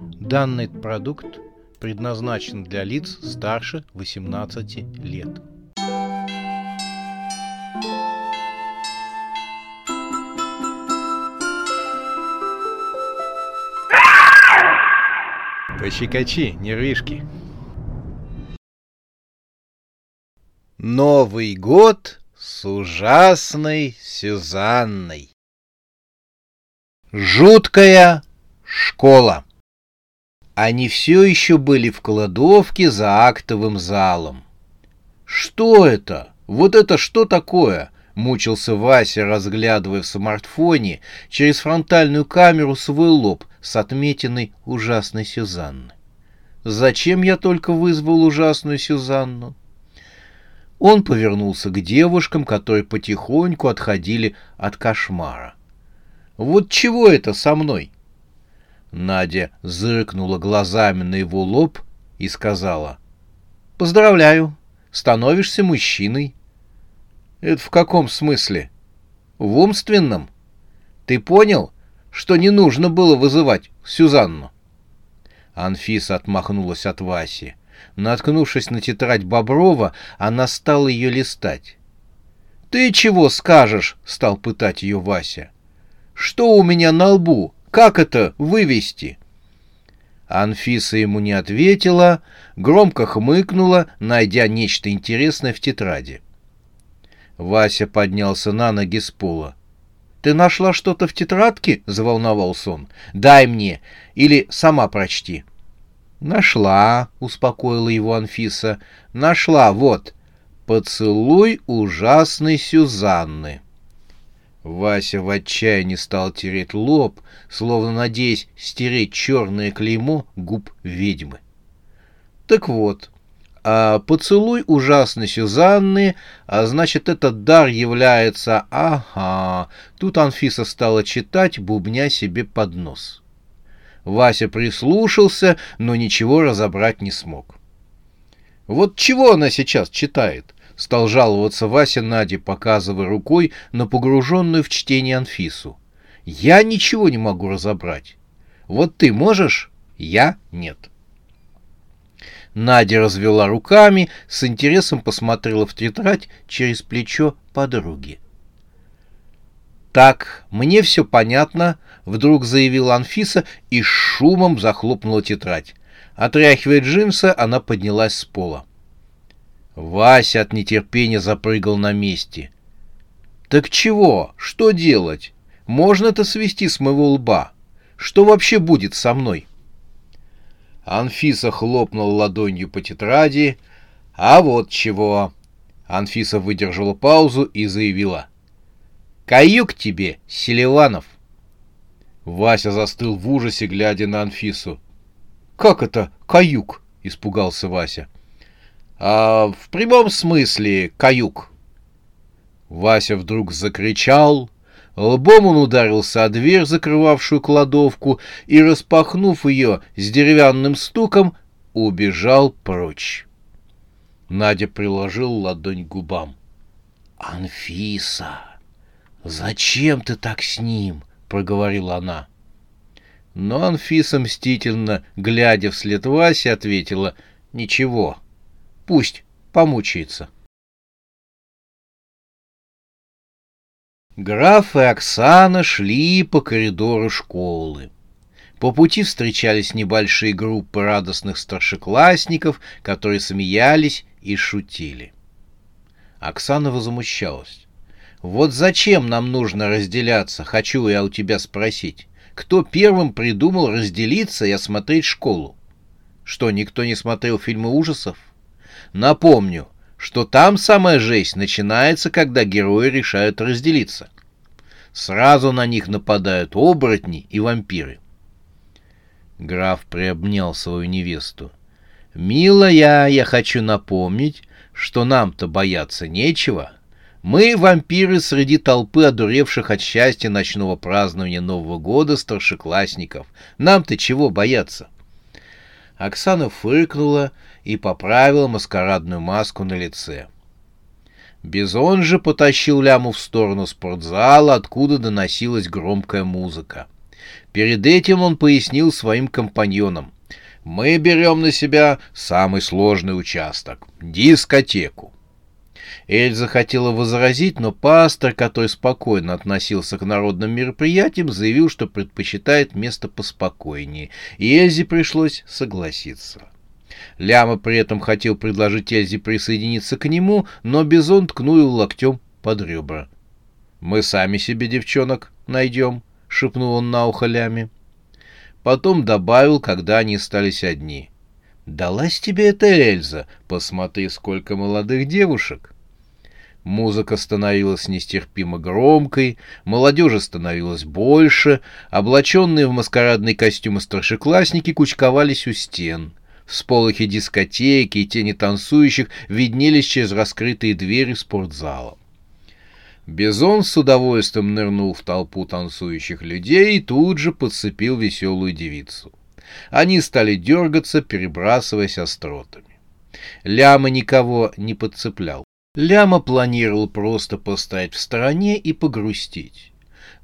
Данный продукт предназначен для лиц старше 18 лет. Пощекочи, нервишки. Новый год с ужасной Сюзанной. Жуткая школа. Они все еще были в кладовке за актовым залом. «Что это? Вот это что такое?» — мучился Вася, разглядывая в смартфоне через фронтальную камеру свой лоб с отметиной ужасной Сюзанны. «Зачем я только вызвал ужасную Сюзанну?» Он повернулся к девушкам, которые потихоньку отходили от кошмара. «Вот чего это со мной?» Надя зыркнула глазами на его лоб и сказала. «Поздравляю, становишься мужчиной». «Это в каком смысле?» «В умственном. Ты понял, что не нужно было вызывать Сюзанну?» Анфиса отмахнулась от Васи. Наткнувшись на тетрадь Боброва, она стала ее листать. «Ты чего скажешь?» — стал пытать ее Вася. «Что у меня на лбу? Как это вывести?» Анфиса ему не ответила, громко хмыкнула, найдя нечто интересное в тетради. Вася поднялся на ноги с пола. «Ты нашла что-то в тетрадке?» — заволновался он. «Дай мне, или сама прочти». «Нашла», — успокоила его Анфиса. «Нашла, вот. Поцелуй ужасной Сюзанны». Вася в отчаянии стал тереть лоб, словно надеясь стереть черное клеймо губ ведьмы. Так вот, а поцелуй ужасной Сюзанны, а значит, этот дар является... Ага, тут Анфиса стала читать, бубня себе под нос. Вася прислушался, но ничего разобрать не смог. Вот чего она сейчас читает? Стал жаловаться Вася Наде, показывая рукой на погруженную в чтение Анфису. Я ничего не могу разобрать. Вот ты можешь? Я нет. Надя развела руками, с интересом посмотрела в тетрадь через плечо подруги. «Так, мне все понятно», — вдруг заявила Анфиса и шумом захлопнула тетрадь. Отряхивая джинсы, она поднялась с пола. Вася от нетерпения запрыгал на месте. «Так чего? Что делать? Можно это свести с моего лба? Что вообще будет со мной?» Анфиса хлопнула ладонью по тетради. «А вот чего!» Анфиса выдержала паузу и заявила. «Каюк тебе, Селиванов!» Вася застыл в ужасе, глядя на Анфису. «Как это каюк?» — испугался Вася. — а, в прямом смысле каюк. Вася вдруг закричал, лбом он ударился о дверь, закрывавшую кладовку, и, распахнув ее с деревянным стуком, убежал прочь. Надя приложил ладонь к губам. «Анфиса, зачем ты так с ним?» — проговорила она. Но Анфиса мстительно, глядя вслед Васе, ответила «Ничего, Пусть помучается. Граф и Оксана шли по коридору школы. По пути встречались небольшие группы радостных старшеклассников, которые смеялись и шутили. Оксана возмущалась. «Вот зачем нам нужно разделяться, хочу я у тебя спросить. Кто первым придумал разделиться и осмотреть школу? Что, никто не смотрел фильмы ужасов? Напомню, что там самая жесть начинается, когда герои решают разделиться. Сразу на них нападают оборотни и вампиры. Граф приобнял свою невесту. «Милая, я хочу напомнить, что нам-то бояться нечего. Мы, вампиры, среди толпы одуревших от счастья ночного празднования Нового года старшеклассников. Нам-то чего бояться?» Оксана фыркнула и поправила маскарадную маску на лице. Бизон же потащил ляму в сторону спортзала, откуда доносилась громкая музыка. Перед этим он пояснил своим компаньонам. «Мы берем на себя самый сложный участок — дискотеку. Эльза хотела возразить, но пастор, который спокойно относился к народным мероприятиям, заявил, что предпочитает место поспокойнее, и Эльзе пришлось согласиться. Ляма при этом хотел предложить Эльзе присоединиться к нему, но Бизон ткнул его локтем под ребра. «Мы сами себе девчонок найдем», — шепнул он на ухо Ляме. Потом добавил, когда они остались одни. «Далась тебе эта Эльза? Посмотри, сколько молодых девушек!» Музыка становилась нестерпимо громкой, молодежи становилось больше, облаченные в маскарадные костюмы старшеклассники кучковались у стен. Всполохи дискотеки и тени танцующих виднелись через раскрытые двери спортзала. Бизон с удовольствием нырнул в толпу танцующих людей и тут же подцепил веселую девицу. Они стали дергаться, перебрасываясь остротами. Ляма никого не подцеплял. Ляма планировал просто постоять в стороне и погрустить.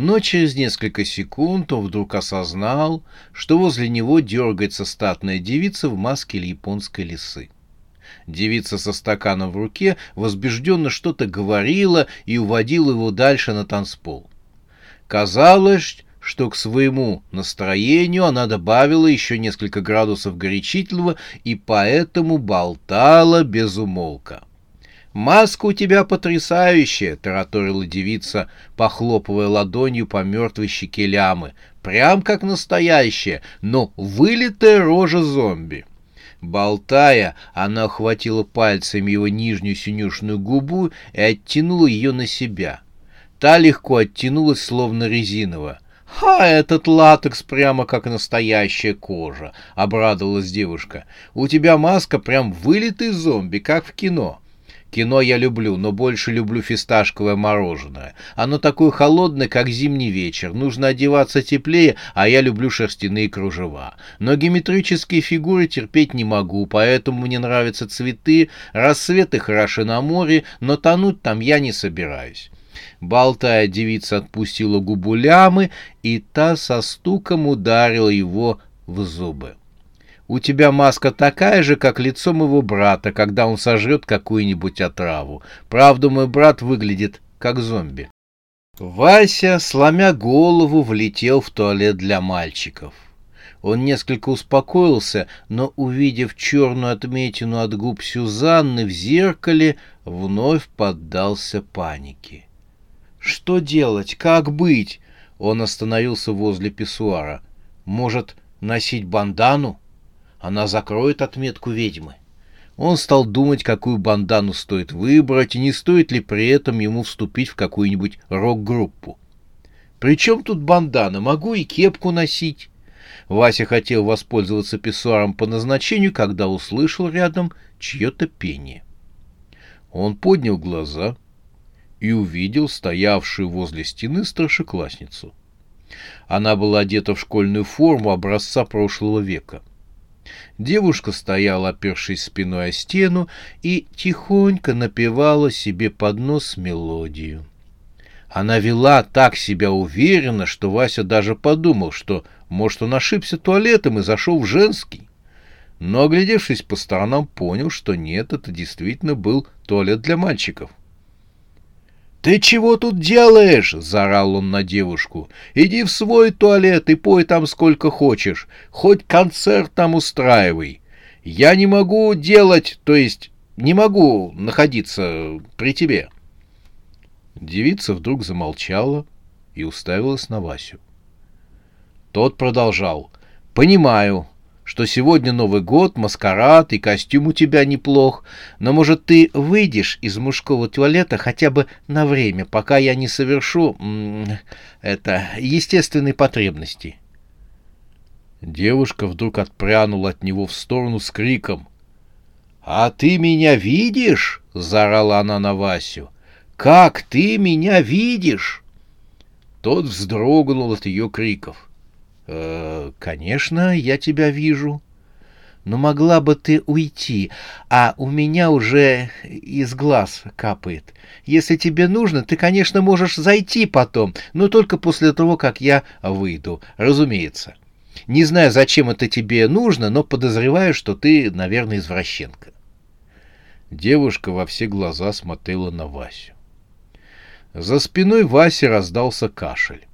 Но через несколько секунд он вдруг осознал, что возле него дергается статная девица в маске японской лисы. Девица со стаканом в руке возбужденно что-то говорила и уводила его дальше на танцпол. Казалось, что к своему настроению она добавила еще несколько градусов горячительного и поэтому болтала без умолка. «Маска у тебя потрясающая!» — тараторила девица, похлопывая ладонью по мертвой щеке лямы. «Прям как настоящая, но вылитая рожа зомби!» Болтая, она охватила пальцами его нижнюю синюшную губу и оттянула ее на себя. Та легко оттянулась, словно резиновая. «Ха, этот латекс прямо как настоящая кожа!» — обрадовалась девушка. «У тебя маска прям вылитый зомби, как в кино!» Кино я люблю, но больше люблю фисташковое мороженое. Оно такое холодное, как зимний вечер. Нужно одеваться теплее, а я люблю шерстяные кружева. Но геометрические фигуры терпеть не могу, поэтому мне нравятся цветы, рассветы хороши на море, но тонуть там я не собираюсь. Болтая, девица отпустила губу лямы, и та со стуком ударила его в зубы. У тебя маска такая же, как лицо моего брата, когда он сожрет какую-нибудь отраву. Правда, мой брат выглядит как зомби. Вася, сломя голову, влетел в туалет для мальчиков. Он несколько успокоился, но, увидев черную отметину от губ Сюзанны в зеркале, вновь поддался панике. «Что делать? Как быть?» Он остановился возле писсуара. «Может, носить бандану?» Она закроет отметку ведьмы. Он стал думать, какую бандану стоит выбрать, и не стоит ли при этом ему вступить в какую-нибудь рок-группу. «При тут бандана? Могу и кепку носить». Вася хотел воспользоваться писсуаром по назначению, когда услышал рядом чье-то пение. Он поднял глаза и увидел стоявшую возле стены старшеклассницу. Она была одета в школьную форму образца прошлого века. Девушка стояла, опершись спиной о стену, и тихонько напевала себе под нос мелодию. Она вела так себя уверенно, что Вася даже подумал, что, может, он ошибся туалетом и зашел в женский. Но, оглядевшись по сторонам, понял, что нет, это действительно был туалет для мальчиков. «Ты чего тут делаешь?» — заорал он на девушку. «Иди в свой туалет и пой там сколько хочешь. Хоть концерт там устраивай. Я не могу делать, то есть не могу находиться при тебе». Девица вдруг замолчала и уставилась на Васю. Тот продолжал. «Понимаю, что сегодня Новый год, маскарад и костюм у тебя неплох, но, может, ты выйдешь из мужского туалета хотя бы на время, пока я не совершу это естественной потребности. Девушка вдруг отпрянула от него в сторону с криком. «А ты меня видишь?» — заорала она на Васю. «Как ты меня видишь?» Тот вздрогнул от ее криков. «Э, «Конечно, я тебя вижу». но могла бы ты уйти, а у меня уже из глаз капает. Если тебе нужно, ты, конечно, можешь зайти потом, но только после того, как я выйду, разумеется. Не знаю, зачем это тебе нужно, но подозреваю, что ты, наверное, извращенка. Девушка во все глаза смотрела на Васю. За спиной Васи раздался кашель.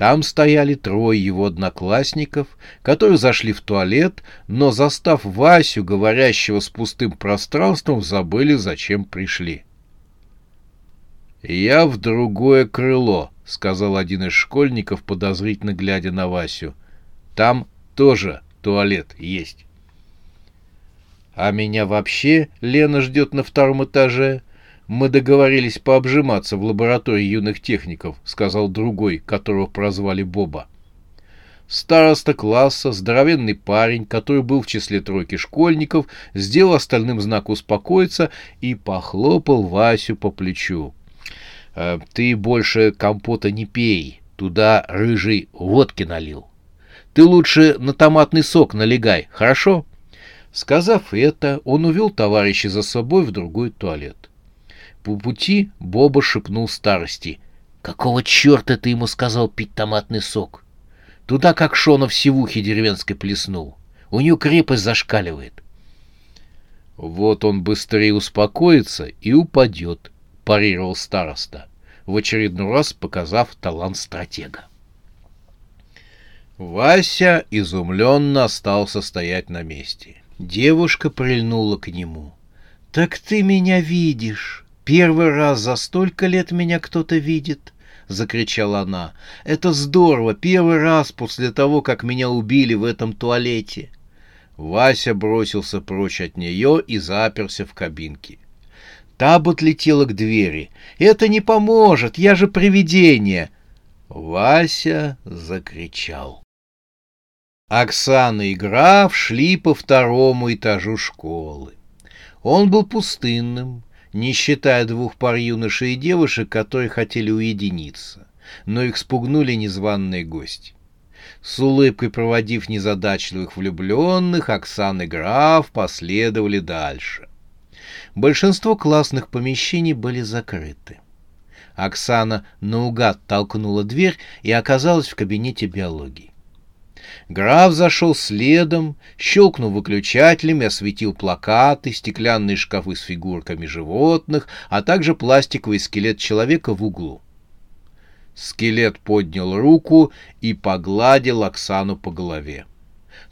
Там стояли трое его одноклассников, которые зашли в туалет, но, застав Васю, говорящего с пустым пространством, забыли, зачем пришли. «Я в другое крыло», — сказал один из школьников, подозрительно глядя на Васю. «Там тоже туалет есть». «А меня вообще Лена ждет на втором этаже», «Мы договорились пообжиматься в лаборатории юных техников», — сказал другой, которого прозвали Боба. Староста класса, здоровенный парень, который был в числе тройки школьников, сделал остальным знак успокоиться и похлопал Васю по плечу. «Э, «Ты больше компота не пей, туда рыжий водки налил. Ты лучше на томатный сок налегай, хорошо?» Сказав это, он увел товарища за собой в другой туалет. По пути Боба шепнул старости. «Какого черта ты ему сказал пить томатный сок? Туда как Шона в севухе деревенской плеснул. У нее крепость зашкаливает». «Вот он быстрее успокоится и упадет», — парировал староста, в очередной раз показав талант стратега. Вася изумленно остался стоять на месте. Девушка прильнула к нему. «Так ты меня видишь!» Первый раз за столько лет меня кто-то видит, — закричала она. Это здорово, первый раз после того, как меня убили в этом туалете. Вася бросился прочь от нее и заперся в кабинке. Табут летела к двери. «Это не поможет, я же привидение!» Вася закричал. Оксана и граф шли по второму этажу школы. Он был пустынным, не считая двух пар юношей и девушек, которые хотели уединиться, но их спугнули незваные гости. С улыбкой проводив незадачливых влюбленных, Оксана и граф последовали дальше. Большинство классных помещений были закрыты. Оксана наугад толкнула дверь и оказалась в кабинете биологии. Граф зашел следом, щелкнул выключателем и осветил плакаты, стеклянные шкафы с фигурками животных, а также пластиковый скелет человека в углу. Скелет поднял руку и погладил Оксану по голове.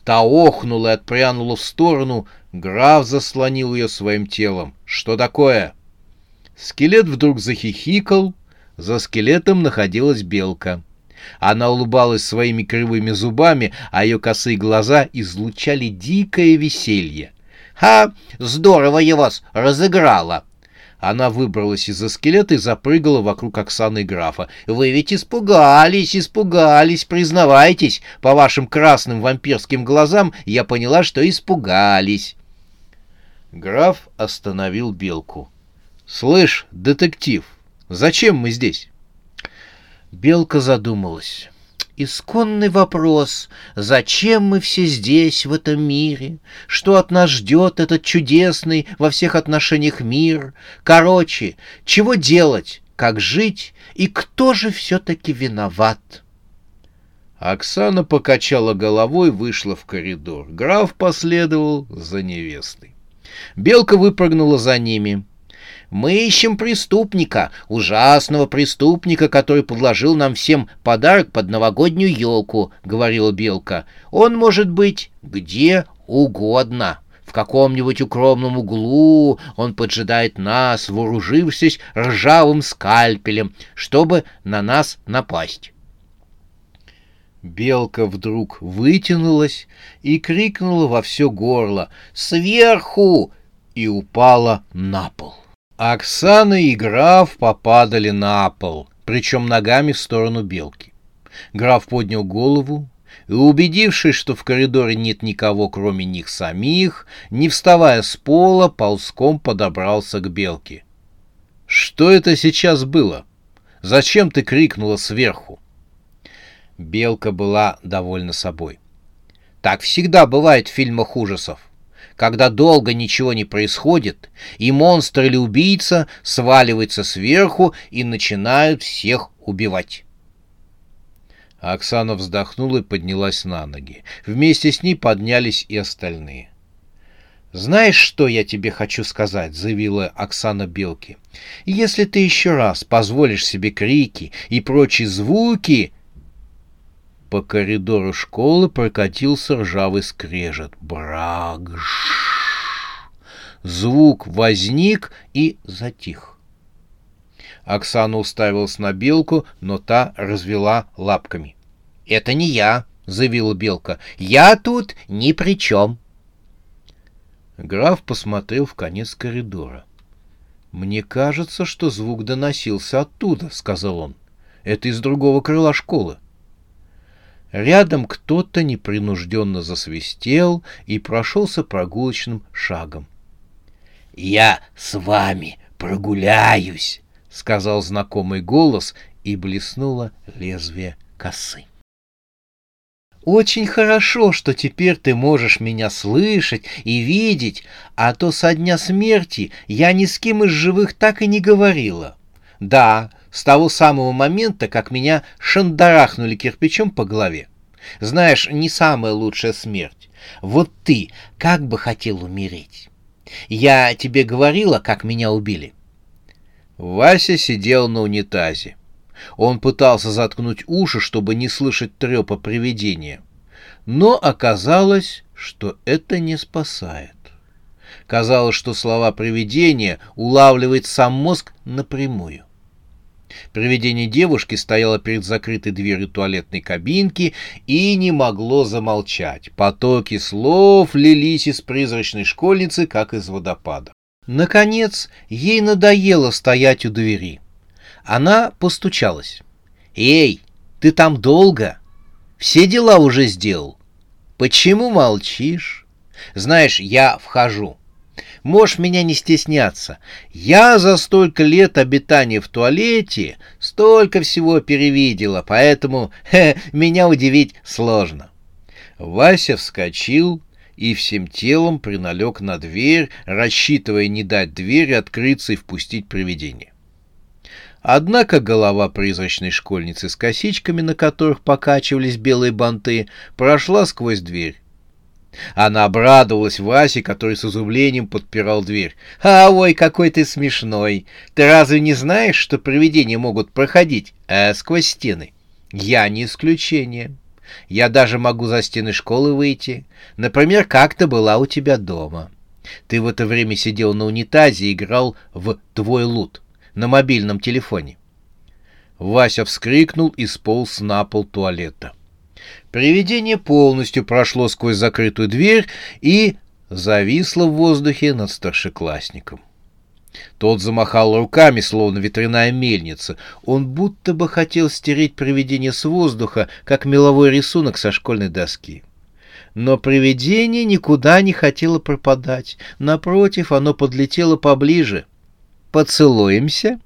Та охнула и отпрянула в сторону, граф заслонил ее своим телом. «Что такое?» Скелет вдруг захихикал, за скелетом находилась белка. Она улыбалась своими кривыми зубами, а ее косые глаза излучали дикое веселье. «Ха! Здорово я вас разыграла!» Она выбралась из-за скелета и запрыгала вокруг Оксаны и графа. «Вы ведь испугались, испугались, признавайтесь. По вашим красным вампирским глазам я поняла, что испугались». Граф остановил белку. «Слышь, детектив, зачем мы здесь?» Белка задумалась. Исконный вопрос, зачем мы все здесь, в этом мире? Что от нас ждет этот чудесный во всех отношениях мир? Короче, чего делать, как жить и кто же все-таки виноват? Оксана покачала головой, вышла в коридор. Граф последовал за невестой. Белка выпрыгнула за ними. Мы ищем преступника, ужасного преступника, который подложил нам всем подарок под новогоднюю елку, — говорила Белка. Он может быть где угодно. В каком-нибудь укромном углу он поджидает нас, вооружившись ржавым скальпелем, чтобы на нас напасть. Белка вдруг вытянулась и крикнула во все горло «Сверху!» и упала на пол. Оксана и граф попадали на пол, причем ногами в сторону белки. Граф поднял голову и, убедившись, что в коридоре нет никого, кроме них самих, не вставая с пола, ползком подобрался к белке. «Что это сейчас было? Зачем ты крикнула сверху?» Белка была довольна собой. Так всегда бывает в фильмах ужасов. Когда долго ничего не происходит, и монстр или убийца сваливается сверху и начинают всех убивать. Оксана вздохнула и поднялась на ноги. Вместе с ней поднялись и остальные. «Знаешь, что я тебе хочу сказать?» — заявила Оксана Белки. «Если ты еще раз позволишь себе крики и прочие звуки...» По коридору школы прокатился ржавый скрежет. Брагш! Звук возник и затих. Оксана уставилась на белку, но та развела лапками. «Это не я», — заявила белка. «Я тут ни при чем». Граф посмотрел в конец коридора. «Мне кажется, что звук доносился оттуда», — сказал он. «Это из другого крыла школы». Рядом кто-то непринужденно засвистел и прошелся прогулочным шагом. «Я с вами прогуляюсь», — сказал знакомый голос, и блеснуло лезвие косы. «Очень хорошо, что теперь ты можешь меня слышать и видеть, а то со дня смерти я ни с кем из живых так и не говорила. Да, с того самого момента, как меня шандарахнули кирпичом по голове. Знаешь, не самая лучшая смерть. Вот ты как бы хотел умереть? Я тебе говорила, как меня убили?» Вася сидел на унитазе. Он пытался заткнуть уши, чтобы не слышать трепа привидения. Но оказалось, что это не спасает. Казалось, что слова привидения улавливает сам мозг напрямую. Привидение девушки стояло перед закрытой дверью туалетной кабинки и не могло замолчать. Потоки слов лились из призрачной школьницы, как из водопада. Наконец, ей надоело стоять у двери. Она постучалась. «Эй, ты там долго? Все дела уже сделал? Почему молчишь? Знаешь, я вхожу. Можешь меня не стесняться. Я за столько лет обитания в туалете столько всего перевидела, поэтому хе, меня удивить сложно». Вася вскочил, и всем телом приналег на дверь, рассчитывая не дать двери открыться и впустить привидение. Однако голова призрачной школьницы с косичками, на которых покачивались белые банты, прошла сквозь дверь. Она обрадовалась Васе, который с изумлением подпирал дверь. «А, ой, какой ты смешной! Ты разве не знаешь, что привидения могут проходить э, сквозь стены? Я не исключение. Я даже могу за стены школы выйти. Например, как то была у тебя дома. Ты в это время сидел на унитазе и играл в «Твой лут» на мобильном телефоне. Вася вскрикнул и сполз на пол туалета. Привидение полностью прошло сквозь закрытую дверь и зависло в воздухе над старшеклассником. Тот замахал руками, словно ветряная мельница. Он будто бы хотел стереть привидение с воздуха, как меловой рисунок со школьной доски. Но привидение никуда не хотело пропадать. Напротив, оно подлетело поближе. «Поцелуемся?»